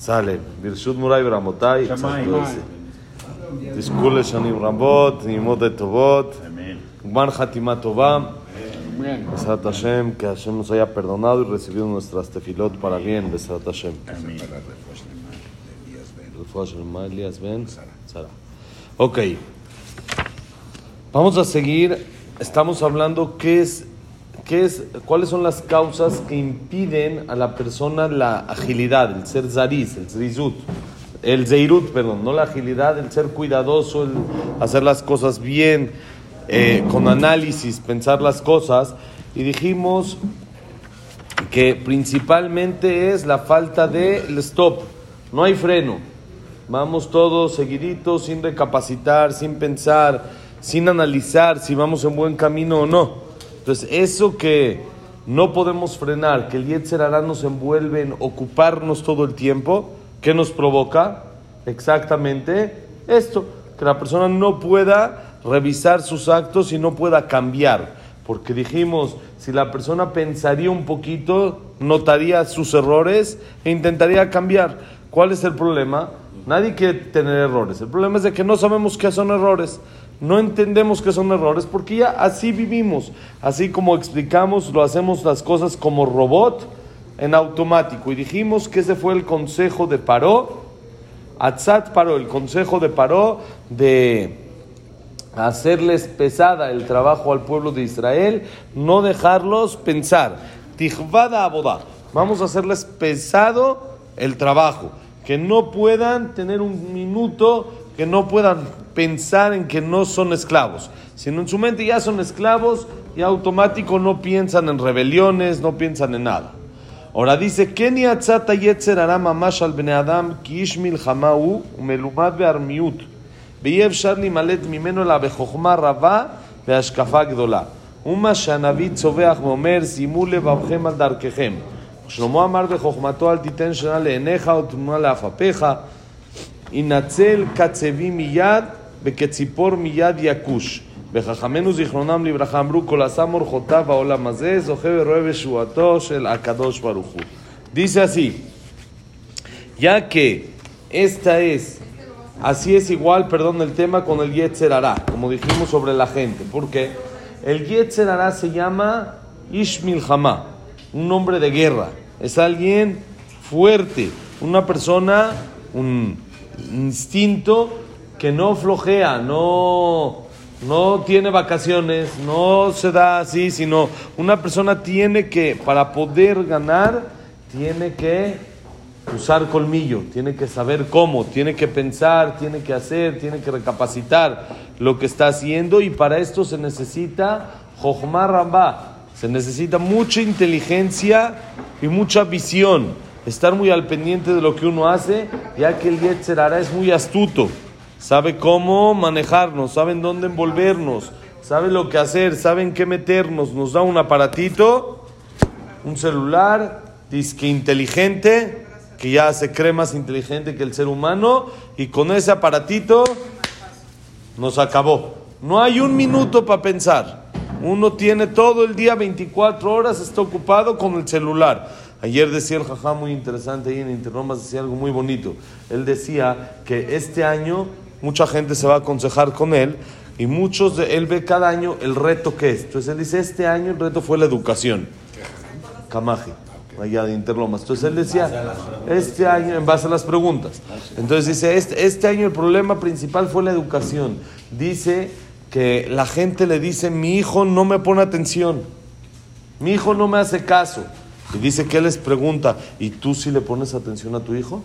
Sale. Birshut Murai Bramotay. Discule Shanim Rambot, Nimot de Tobot. Gman Hatima Tobam. Besat Hashem, que Hashem nos haya perdonado y recibido nuestras tefilot para bien. Besat Hashem. Sara. Ok. Vamos a seguir. Estamos hablando qué es, qué es, cuáles son las causas que impiden a la persona la agilidad, el ser zariz, el zrizut, el zeirut, perdón, no la agilidad, el ser cuidadoso, el hacer las cosas bien, eh, con análisis, pensar las cosas. Y dijimos que principalmente es la falta de stop, no hay freno. Vamos todos seguiditos, sin recapacitar, sin pensar, sin analizar si vamos en buen camino o no. Entonces, eso que no podemos frenar, que el Yetzer Hará nos envuelve en ocuparnos todo el tiempo, ¿qué nos provoca? Exactamente esto, que la persona no pueda revisar sus actos y no pueda cambiar. Porque dijimos, si la persona pensaría un poquito, notaría sus errores e intentaría cambiar. ¿Cuál es el problema? Nadie quiere tener errores. El problema es de que no sabemos qué son errores. No entendemos qué son errores porque ya así vivimos. Así como explicamos, lo hacemos las cosas como robot en automático. Y dijimos que ese fue el consejo de Paró. Atzat Paró, el consejo de Paró de hacerles pesada el trabajo al pueblo de Israel, no dejarlos pensar. Tijvada abodá. Vamos a hacerles pesado el trabajo. Que no puedan tener un minuto, que no puedan pensar en que no son esclavos, sino en su mente ya son esclavos y automático no piensan en rebeliones, no piensan en nada. Ahora dice, Keni atzata yetzer ara mamash al bene adam ki ish milchamahu umelumad be'armiut ויהיה אפשר להימלט ממנו אלא בחוכמה רבה והשקפה גדולה. ומה שהנביא צווח ואומר, שימו לבבכם על דרככם. שלמה אמר בחוכמתו, אל תיתן שנה לעיניך ותמונה לעפפיך. ינצל קצבי מיד, וכציפור מיד יכוש. וחכמינו זיכרונם לברכה אמרו, כל עשה מורחותיו העולם הזה, זוכה ורואה בשבועתו של הקדוש ברוך הוא. Dice así, ya que esta es Así es igual, perdón, el tema con el Yetzer Hará, como dijimos sobre la gente. Porque el Yetzer Hará se llama Ishmil Hamá, un hombre de guerra. Es alguien fuerte, una persona, un instinto que no flojea, no, no tiene vacaciones, no se da así, sino una persona tiene que, para poder ganar, tiene que usar colmillo, tiene que saber cómo, tiene que pensar, tiene que hacer, tiene que recapacitar lo que está haciendo y para esto se necesita Jochmar Rambá, se necesita mucha inteligencia y mucha visión, estar muy al pendiente de lo que uno hace, ya que el Yetzer Hará es muy astuto, sabe cómo manejarnos, sabe en dónde envolvernos, sabe lo que hacer, sabe en qué meternos, nos da un aparatito, un celular, disque inteligente, que ya se cree más inteligente que el ser humano y con ese aparatito nos acabó. No hay un minuto para pensar. Uno tiene todo el día, 24 horas, está ocupado con el celular. Ayer decía el jajá muy interesante ahí en Interromas, decía algo muy bonito. Él decía que este año mucha gente se va a aconsejar con él y muchos de él ve cada año el reto que es. Entonces él dice, este año el reto fue la educación. Camaje allá de Interlomas. Entonces él decía, este año, en base a las preguntas, entonces dice, este, este año el problema principal fue la educación. Dice que la gente le dice, mi hijo no me pone atención, mi hijo no me hace caso. Y dice que él les pregunta, ¿y tú sí le pones atención a tu hijo?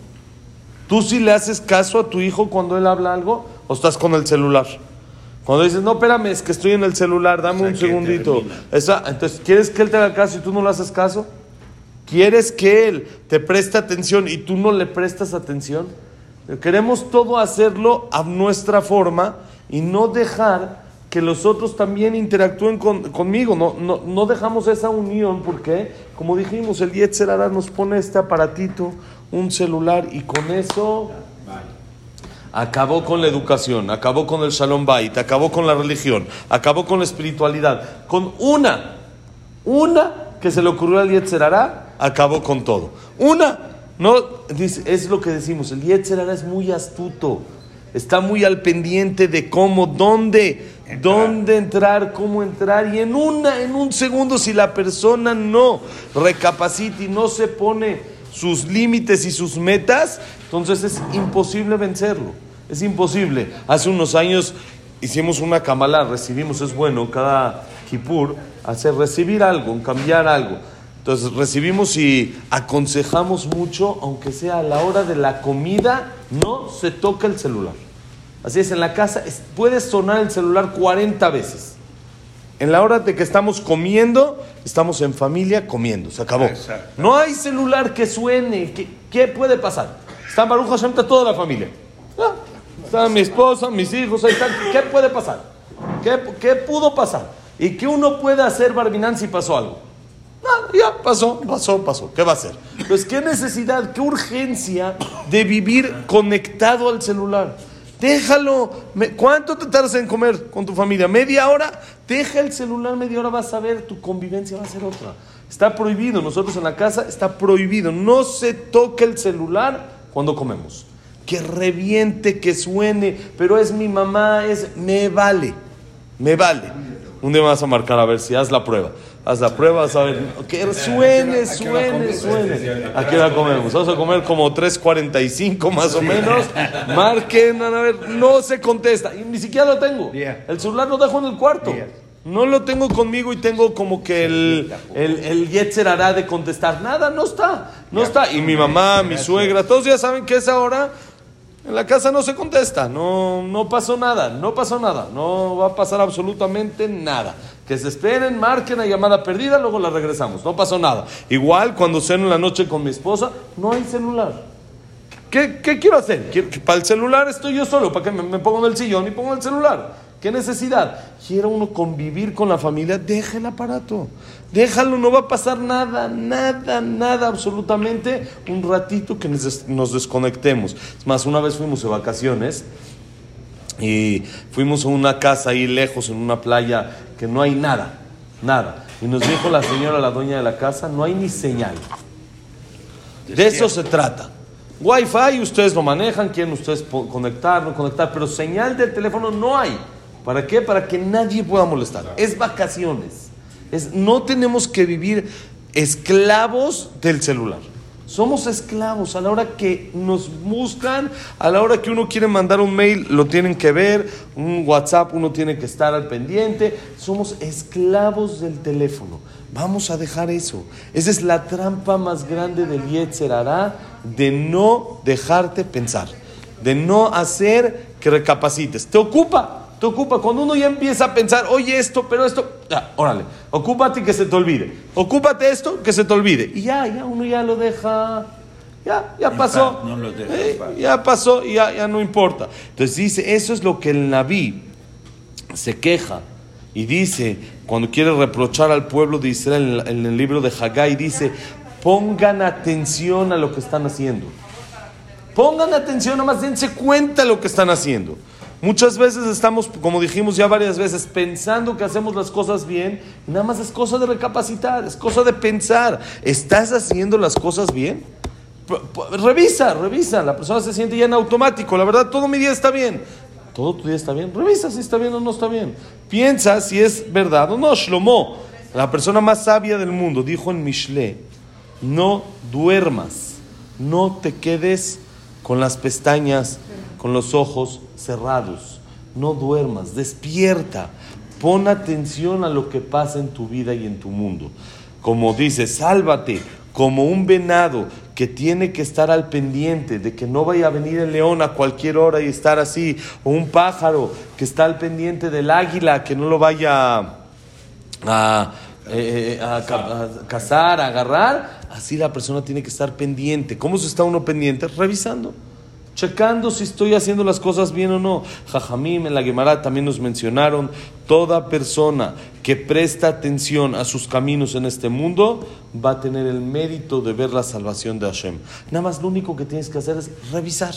¿Tú sí le haces caso a tu hijo cuando él habla algo o estás con el celular? Cuando dices, no, espérame, es que estoy en el celular, dame un segundito. Esa, entonces, ¿quieres que él te haga caso y tú no le haces caso? ¿Quieres que Él te preste atención y tú no le prestas atención? Queremos todo hacerlo a nuestra forma y no dejar que los otros también interactúen conmigo. No, no, no, dejamos esa unión porque, como dijimos, el Yetzer Hará nos pone este aparatito, un celular, y con eso acabó con la educación, acabó con el Shalom Bait, acabó con la religión, acabó con la espiritualidad. Con una, una que se le ocurrió al Yetzer Hará, acabó con todo. Una, No, es lo que decimos, el Yetzerara es muy astuto, está muy al pendiente de cómo, dónde, dónde entrar, cómo entrar, y en, una, en un segundo si la persona no recapacita y no se pone sus límites y sus metas, entonces es imposible vencerlo, es imposible. Hace unos años hicimos una Kabbalah, recibimos, es bueno, cada Kippur, hacer recibir algo, cambiar algo. Entonces recibimos y aconsejamos mucho, aunque sea a la hora de la comida, no se toca el celular. Así es, en la casa puede sonar el celular 40 veces. En la hora de que estamos comiendo, estamos en familia comiendo, se acabó. No hay celular que suene, ¿qué, puede pasar? Está Baruch Hashem, está toda la familia. Ah, está mi esposa, mis hijos, ahí están. ¿Qué puede pasar? ¿Qué, ¿Qué, pudo pasar? ¿Y qué uno puede hacer, Barbinan, si pasó algo? ya pasó, pasó, pasó. ¿Qué va a hacer? Pues qué necesidad, qué urgencia de vivir conectado al celular. Déjalo. ¿Cuánto te tardas en comer con tu familia? ¿Media hora? Deja el celular media hora, vas a ver, tu convivencia va a ser otra. Está prohibido, nosotros en la casa está prohibido. No se toque el celular cuando comemos. Que reviente, que suene, pero es mi mamá, es me vale, me vale. Un día vas a marcar a ver si haz la prueba. Haz la prueba, a ver. Que suene, suene, suene. Aquí la comemos. Vamos a comer como 3.45 más o menos. Marquen, a ver. No se contesta. Y ni siquiera lo tengo. El celular lo dejo en el cuarto. No lo tengo conmigo y tengo como que el, el, el yetzer hará de contestar. Nada, no está. No está. Y mi mamá, mi suegra, todos ya saben que es ahora. En la casa no se contesta, no, no pasó nada, no pasó nada, no va a pasar absolutamente nada. Que se esperen, marquen la llamada perdida, luego la regresamos. No pasó nada. Igual cuando ceno en la noche con mi esposa, no hay celular. ¿Qué, qué quiero hacer? para el celular estoy yo solo, para que me, pongo en el sillón y pongo el celular. ¿Qué necesidad? Quiere uno convivir con la familia, deja el aparato. Déjalo, no va a pasar nada, nada, nada, absolutamente. Un ratito que nos desconectemos. Es más, una vez fuimos de vacaciones y fuimos a una casa ahí lejos, en una playa, que no hay nada, nada. Y nos dijo la señora, la dueña de la casa, no hay ni señal. De eso se trata. Wi-Fi ustedes lo manejan, quieren ustedes conectar, no conectar, pero señal del teléfono no hay. ¿Para qué? Para que nadie pueda molestar. Es vacaciones. Es, no tenemos que vivir esclavos del celular. Somos esclavos a la hora que nos buscan, a la hora que uno quiere mandar un mail, lo tienen que ver, un WhatsApp, uno tiene que estar al pendiente. Somos esclavos del teléfono. Vamos a dejar eso. Esa es la trampa más grande del Yetzer de no dejarte pensar, de no hacer que recapacites. Te ocupa, te ocupa. Cuando uno ya empieza a pensar, oye esto, pero esto, ya, órale, ocúpate y que se te olvide. Ocúpate esto, que se te olvide. Y ya, ya uno ya lo deja. Ya, ya pasó. Eh, ya pasó ya, ya no importa. Entonces dice, eso es lo que el Naví se queja y dice, cuando quiere reprochar al pueblo de Israel en el libro de Haggai, dice, pongan atención a lo que están haciendo. Pongan atención, nada más dense cuenta de lo que están haciendo. Muchas veces estamos, como dijimos ya varias veces, pensando que hacemos las cosas bien, y nada más es cosa de recapacitar, es cosa de pensar. ¿Estás haciendo las cosas bien? Revisa, revisa. La persona se siente ya en automático. La verdad, todo mi día está bien. ¿Todo tu día está bien? Revisa si está bien o no está bien. Piensa si es verdad o no. Shlomo, la persona más sabia del mundo, dijo en Mishle, no duermas, no te quedes con las pestañas, con los ojos cerrados. No duermas, despierta, pon atención a lo que pasa en tu vida y en tu mundo. Como dice, sálvate como un venado que tiene que estar al pendiente de que no vaya a venir el león a cualquier hora y estar así, o un pájaro que está al pendiente del águila que no lo vaya a, eh, a, cazar, a agarrar, así la persona tiene que estar pendiente. ¿Cómo se está uno pendiente? Revisando checando si estoy haciendo las cosas bien o no. Jajamim en la Gemara también nos mencionaron, toda persona que presta atención a sus caminos en este mundo va a tener el mérito de ver la salvación de Hashem. Nada más lo único que tienes que hacer es revisar.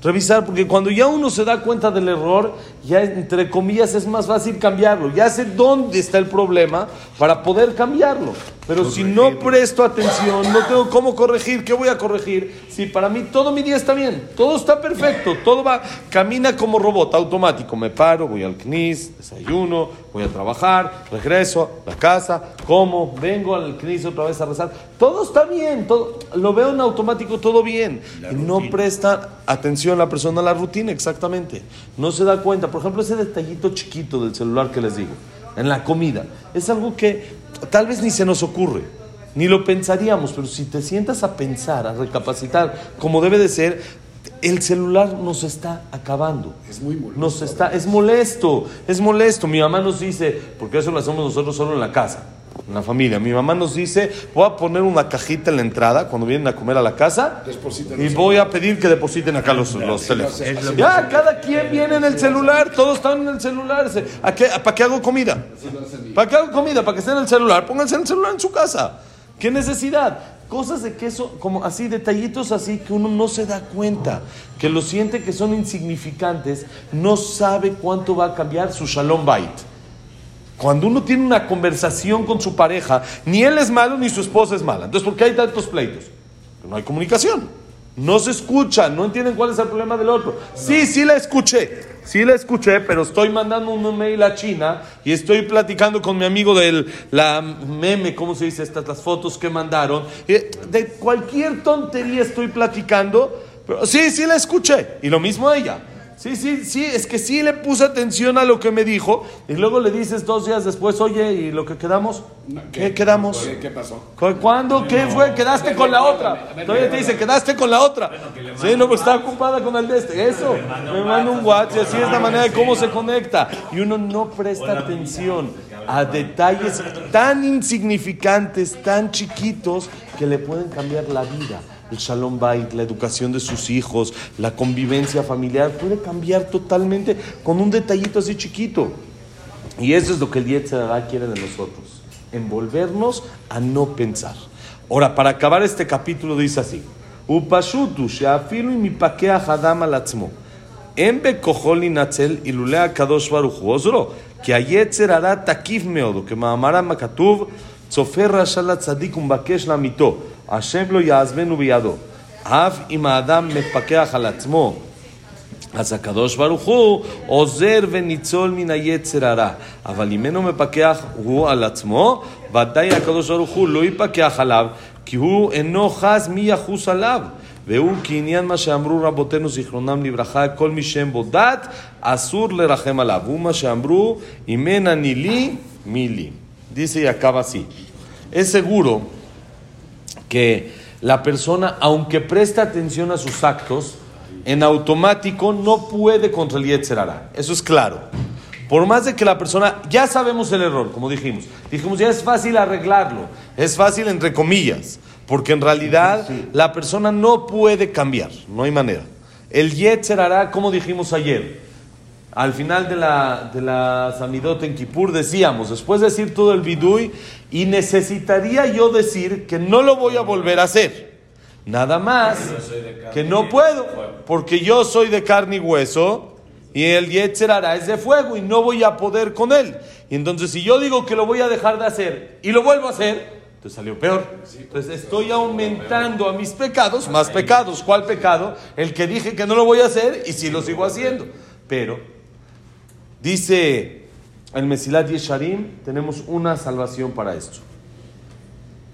Revisar, porque cuando ya uno se da cuenta del error, ya entre comillas es más fácil cambiarlo. Ya sé dónde está el problema para poder cambiarlo. Pero si no presto atención, no tengo cómo corregir, ¿qué voy a corregir? Si para mí todo mi día está bien, todo está perfecto, todo va, camina como robot, automático. Me paro, voy al CNIS, desayuno, voy a trabajar, regreso a la casa, como, vengo al CNIS otra vez a rezar. Todo está bien, todo, lo veo en automático, todo bien. y no presta atención la persona a la rutina, exactamente. No se da cuenta. Por ejemplo, ese detallito chiquito del celular que les digo, en la comida, es algo que tal vez ni se nos ocurre, ni lo pensaríamos, pero si te sientas a pensar, a recapacitar, como debe de ser, el celular nos está acabando. Es muy molesto. Nos está, es molesto, es molesto. Mi mamá nos dice, porque eso lo hacemos nosotros solo en la casa, en la familia. Mi mamá nos dice, voy a poner una cajita en la entrada cuando vienen a comer a la casa Depositen y voy a pedir que depositen acá los, los teléfonos. Ya, cada quien viene en el celular, todos están en el celular. Se- ¿A qué- ¿Para qué hago comida? ¿Para qué hago comida? ¿Para que esté en el celular? Pónganse en el celular en su casa. ¿Qué necesidad? Cosas de queso, como así, detallitos así que uno no se da cuenta, que lo siente que son insignificantes, no sabe cuánto va a cambiar su shalom bait. Cuando uno tiene una conversación con su pareja, ni él es malo ni su esposa es mala. Entonces, ¿por qué hay tantos pleitos? Porque no hay comunicación. No se escucha, no entienden cuál es el problema del otro. Sí, sí la escuché, sí la escuché, pero estoy mandando un mail a China y estoy platicando con mi amigo de la meme, ¿cómo se dice? Estas las fotos que mandaron. Eh, De cualquier tontería estoy platicando, pero sí, sí la escuché. Y lo mismo ella. Sí, sí, sí, es que sí le puse atención a lo que me dijo y luego le dices dos días después, oye, ¿y lo que quedamos? ¿Qué, quedamos? ¿Qué, qué pasó? ¿Cu- ¿Cuándo? ¿Qué fue? Quedaste con la otra. Todavía te dice, quedaste con la otra. Sí, no, pues está ocupada con el de este. Eso. Me manda un WhatsApp y así es la manera de cómo se conecta. Y uno no presta atención a detalles tan insignificantes, tan chiquitos, que le pueden cambiar la vida el shalom bait, la educación de sus hijos, la convivencia familiar, puede cambiar totalmente con un detallito así chiquito. Y eso es lo que el Yetzirah quiere de nosotros, envolvernos a no pensar. Ahora, para acabar este capítulo dice así, Upashutu sheafilu y mi pakea hadam alatzmo. En bekojoli natzel ilulea kadosh baruch ozro, que ayetzer hará takif meodo, que maamara makatuv, tzofer rashala tzadik umbakesh lamito. השם לא יעזבנו בידו. אף אם האדם מפקח על עצמו, אז הקדוש ברוך הוא עוזר וניצול מן היצר הרע. אבל אם אינו מפקח הוא על עצמו, ודאי הקדוש ברוך הוא לא יפקח עליו, כי הוא אינו חס מי יחוס עליו. והוא כעניין מה שאמרו רבותינו זיכרונם לברכה, כל מי שאין בו דת, אסור לרחם עליו. הוא מה שאמרו, אם אין אני לי, מי לי. Dice y acaba así. Es seguro que la persona, aunque presta atención a sus actos, en automático no puede contra el Yetzer Hara. Eso es claro. Por más de que la persona, ya sabemos el error, como dijimos. Dijimos, ya es fácil arreglarlo. Es fácil entre comillas. Porque en realidad la persona no puede cambiar. No hay manera. El Yetzer Hara, como dijimos ayer, al final de la, de la Samidot en Kippur decíamos, después de decir todo el bidui, y necesitaría yo decir que no lo voy a volver a hacer. Nada más que no puedo, porque yo soy de carne y hueso y el Yetzer Hara es de fuego y no voy a poder con él. Y entonces si yo digo que lo voy a dejar de hacer y lo vuelvo a hacer, entonces salió peor. Entonces estoy aumentando a mis pecados, más pecados. ¿Cuál pecado? El que dije que no lo voy a hacer y sí lo sigo haciendo. Pero dice el Mesilat Yesharim, tenemos una salvación para esto.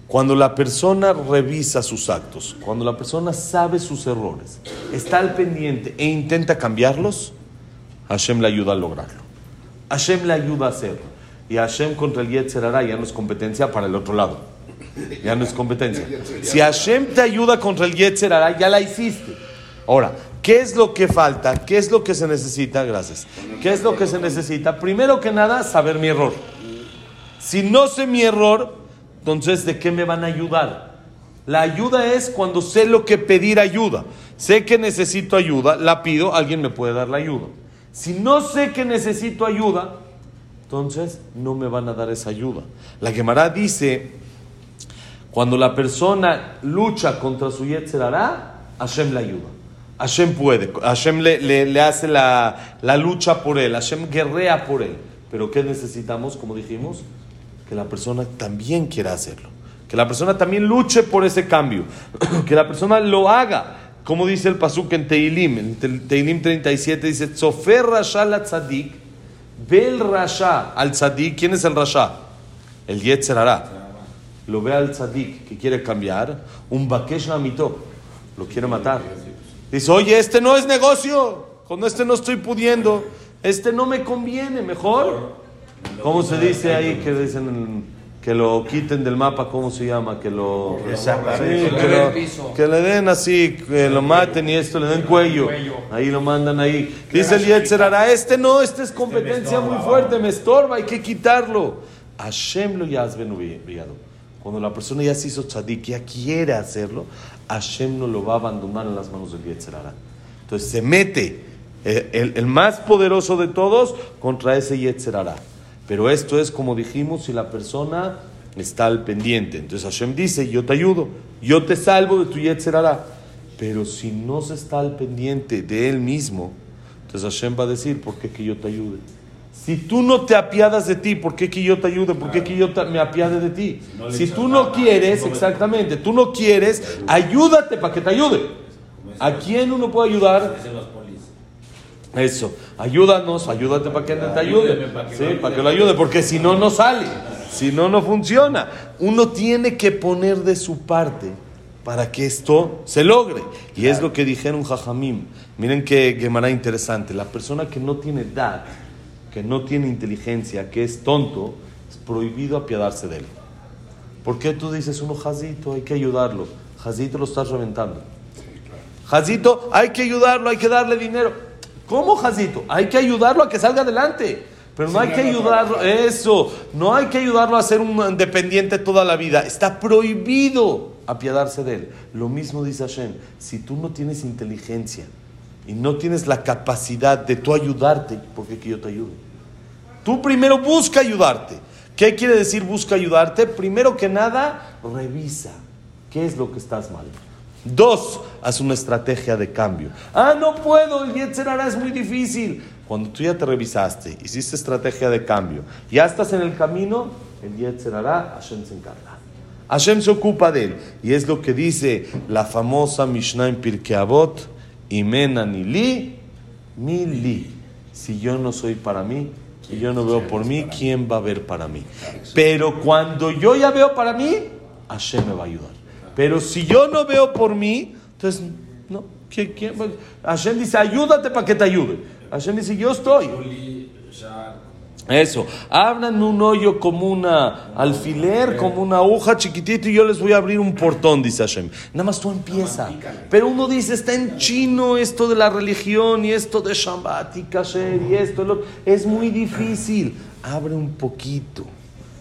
Cuando la persona revisa sus actos, cuando la persona sabe sus errores, está al pendiente e intenta cambiarlos, Hashem le ayuda a lograrlo. Hashem le ayuda a hacerlo. Y Hashem contra el Yetzer ya no es competencia para el otro lado. Ya no es competencia. Si Hashem te ayuda contra el Yetzer ya la hiciste. Ahora, ¿qué es lo que falta? ¿Qué es lo que se necesita? Gracias. ¿Qué es lo que se necesita? Primero que nada, saber mi error. Si no sé mi error, entonces ¿de qué me van a ayudar? La ayuda es cuando sé lo que pedir ayuda. Sé que necesito ayuda, la pido, alguien me puede dar la ayuda. Si no sé que necesito ayuda, entonces no me van a dar esa ayuda. La Gemara dice, cuando la persona lucha contra su Yetzer Hara, Hashem le ayuda. Hashem puede, Hashem le, le, le hace la, la, lucha por él, Hashem guerrea por él. Pero ¿qué necesitamos? Como dijimos, que la persona también quiera hacerlo. Que la persona también luche por ese cambio. que la persona lo haga. Como dice el Pasuk en Teilim, en Teilim 37 dice, Tzofer Rasha la tzadik, ve el Rasha al tzadik. ¿Quién es el Rasha? El Yetzer Lo ve al tzadik que quiere cambiar, un Bakesh Amito, lo quiere matar. Dice, oye, este no es negocio, con este no estoy pudiendo, este no me conviene, mejor. ¿Cómo se dice ahí que dicen que lo quiten del mapa? ¿Cómo se llama? Que lo, que, le den así, que lo maten y esto, le den cuello. Ahí lo mandan ahí. Dice el Yetzer este no, este es competencia muy fuerte, me estorba, hay que quitarlo. Hashem lo Cuando la persona ya se hizo tzadik, ya quiere hacerlo, Hashem no lo va a abandonar en las manos del Yetzerara. Entonces se mete eh, el, más poderoso de todos contra ese Yetzerara. Pero esto es como dijimos, si la persona está al pendiente. Entonces Hashem dice, yo te ayudo, yo te salvo de tu Yetzerara. Pero si no se está al pendiente de él mismo, entonces Hashem va a decir, ¿por qué que yo te ayude? Si tú no te apiadas de ti, ¿por qué que yo te ayude? ¿Por qué que yo me apiade de ti? si tú no quieres, exactamente, tú no quieres, ayúdate para que te ayude. ¿A quién uno puede ayudar? Eso, ayúdanos, ayúdate para que te ayude. Sí, para que lo ayude, porque si no, no sale. Si no, no funciona. Uno tiene que poner de su parte para que esto se logre. Y es lo que dijeron Jajamim. Miren qué Gemara interesante. La persona que no tiene edad que no tiene inteligencia, que es tonto, es prohibido apiadarse de él. ¿Por qué tú dices uno, Jazito, hay que ayudarlo? Jazito lo estás reventando. Jazito, hay que ayudarlo, hay que darle dinero. ¿Cómo, Jazito? Hay que ayudarlo a que salga adelante. Pero no hay que ayudarlo, eso, no hay que ayudarlo a ser un dependiente toda la vida. Está prohibido apiadarse de él. Lo mismo dice Hashem, si tú no tienes inteligencia y no tienes la capacidad de tú ayudarte, ¿por qué que yo te ayude? Tú primero busca ayudarte. ¿Qué quiere decir busca ayudarte? Primero que nada, revisa qué es lo que estás mal. Dos, haz una estrategia de cambio. Ah, no puedo, el Yetzerara es muy difícil. Cuando tú ya te revisaste, hiciste estrategia de cambio, ya estás en el camino, el Yetzerara, Hashem se encarga. Hashem se ocupa de él. Y es lo que dice la famosa Mishnah en Pirkei Avot, Imena ni li, mi li. Si yo no soy para mí, y yo no veo por mí, ¿quién va a ver para mí? Pero cuando yo ya veo para mí, Hashem me va a ayudar. Pero si yo no veo por mí, entonces, no. Hashem dice, ayúdate para que te ayude. Hashem dice, yo estoy. Eso, abran un hoyo como una alfiler, como una aguja chiquitita y yo les voy a abrir un portón, dice Hashem. Nada más tú empieza. Pero uno dice, está en chino esto de la religión y esto de Shabbat y Kasher y esto. Es muy difícil. Abre un poquito.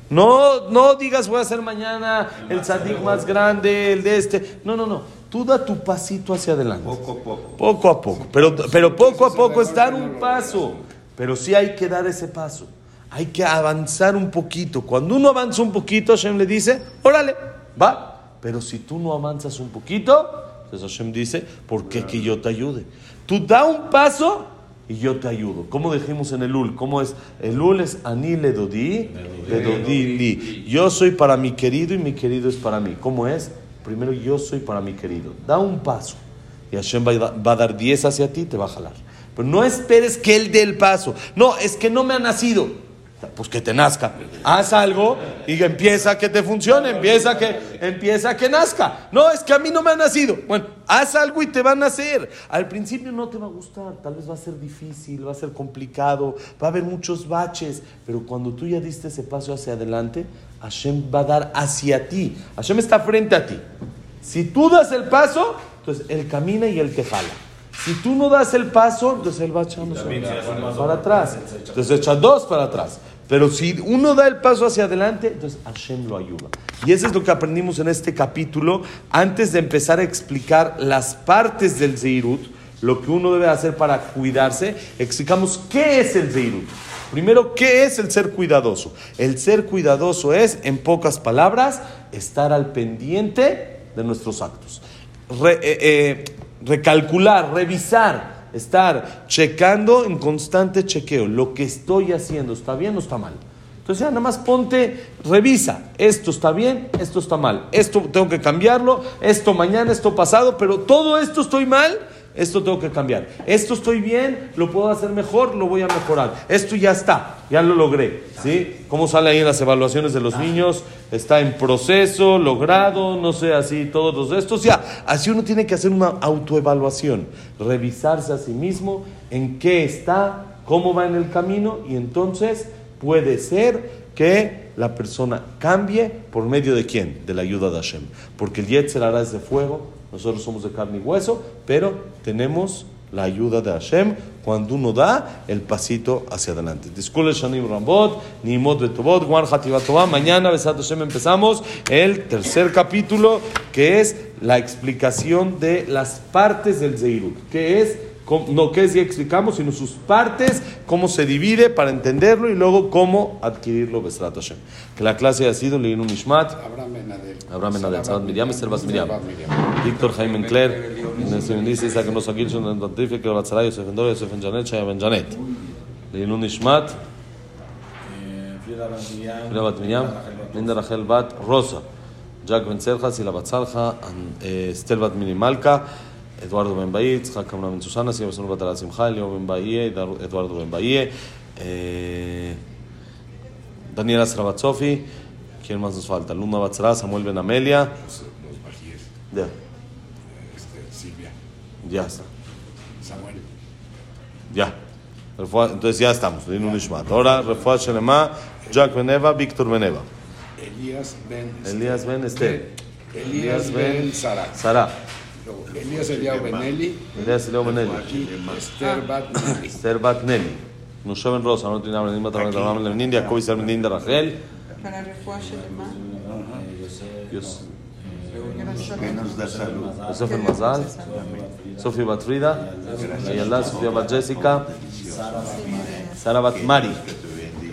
No, no digas voy a hacer mañana el tzadik más grande, el de este. No, no, no. Tú da tu pasito hacia adelante. Poco a poco. Poco a poco. Pero, pero poco a poco es dar un paso. Pero sí hay que dar ese paso. Hay que avanzar un poquito. Cuando uno avanza un poquito, Hashem le dice, órale, va. Pero si tú no avanzas un poquito, entonces Hashem dice, ¿por qué que yo te ayude? Tú da un paso y yo te ayudo. Como dijimos en el Ul, ¿cómo es? El Ul es Ani le dodi, le dodi li. Yo soy para mi querido y mi querido es para mí. ¿Cómo es? Primero yo soy para mi querido. Da un paso y Hashem va a dar 10 hacia ti y te va a jalar. Pero no esperes que Él dé el paso. No, es que no me ha nacido. Pues que te nazca. Haz algo y empieza a que te funcione, empieza a que, empieza a que nazca. No, es que a mí no me ha nacido. Bueno, haz algo y te va a nacer. Al principio no te va a gustar, tal vez va a ser difícil, va a ser complicado, va a haber muchos baches, pero cuando tú ya diste ese paso hacia adelante, Hashem va a dar hacia ti. Hashem está frente a ti. Si tú das el paso, entonces Él camina y Él te jala. Si tú no das el paso, entonces él va echando para atrás. Entonces echa dos para atrás. Pero si uno da el paso hacia adelante, entonces Hashem lo ayuda. Y eso es lo que aprendimos en este capítulo. Antes de empezar a explicar las partes del Zeirut, lo que uno debe hacer para cuidarse, explicamos qué es el Zeirut. Primero, ¿qué es el ser cuidadoso? El ser cuidadoso es, en pocas palabras, estar al pendiente de nuestros actos. Eh, eh, recalcular, revisar, estar checando en constante chequeo. Lo que estoy haciendo, ¿está bien o está mal? Entonces ya nada más ponte, revisa, esto está bien, esto está mal, esto tengo que cambiarlo, esto mañana, esto pasado, pero todo esto estoy mal, esto tengo que cambiar. Esto estoy bien, lo puedo hacer mejor, lo voy a mejorar. Esto ya está, ya lo logré. ¿Sí? ¿Cómo sale ahí en las evaluaciones de los niños? Está en proceso, logrado, no sé, así, todos los estos. Ya, así uno tiene que hacer una autoevaluación, revisarse a sí mismo en qué está, cómo va en el camino y entonces puede ser que la persona cambie por medio de quién? De la ayuda de Hashem. Porque el Yetzer hará es de fuego, nosotros somos de carne y hueso, pero tenemos la ayuda de Hashem cuando uno da el pasito hacia adelante. Disculpe Shanim Rambot, Nimot Betobot, Juan. Mañana, Besat Hashem, empezamos el tercer capítulo que es la explicación de las partes del Zeirut, que es no qué es ya explicamos, sino sus partes, cómo se divide para entenderlo y luego cómo adquirirlo. Besrat Hashem. Que la clase ha sido Leinu Nishmat, Abraham Benadel, Abraham Benadel, Sabat Miriam y Selvas Miriam, Víctor Jaime Encler, Nelson Bendice, Isaac Nos Agil, Shon Tantife, que Batzalay, Yosef Endor, Yosef Ben Janet, Shaya Ben Janet. Leinu Nishmat, Frida Bat Miriam, Linda Rachel Bat Rosa, Jack Ben Serja, Sila Bat Salja, Estel Bat Minimalka, Ben Bahía, Eduardo Ben Bahía, eh, Daniela Srabatsofi, ¿quién más nos falta? Luna Batzara, Samuel Ben Amelia, ya, este, Silvia, ya está, Samuel, ya. Entonces ya estamos. Ahora, Refuá Shelema, Jack Beneva, Víctor Beneva, Elías Ben Elías Ben Esther, Elías Ben Sara, Sara, Elías Eliao Benelli. Elías Eliao Benelli. Esther ah. Batnelli. Esther Batnelli. No lloven rosa, no tiene india, ser india, Rachel. Para de más. Sofi Mazal. Sofi Sofía Bat Jessica. Sara Bat Mari.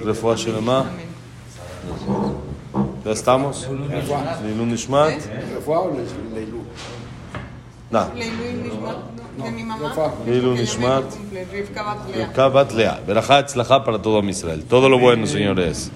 Refugio de más. ¿Ya estamos? Lilun Nishmat. De לא. Leilu Nishmat. Rivka Bat Lea. Berajá, Tzlajá para todo Israel. Todo lo bueno, señores.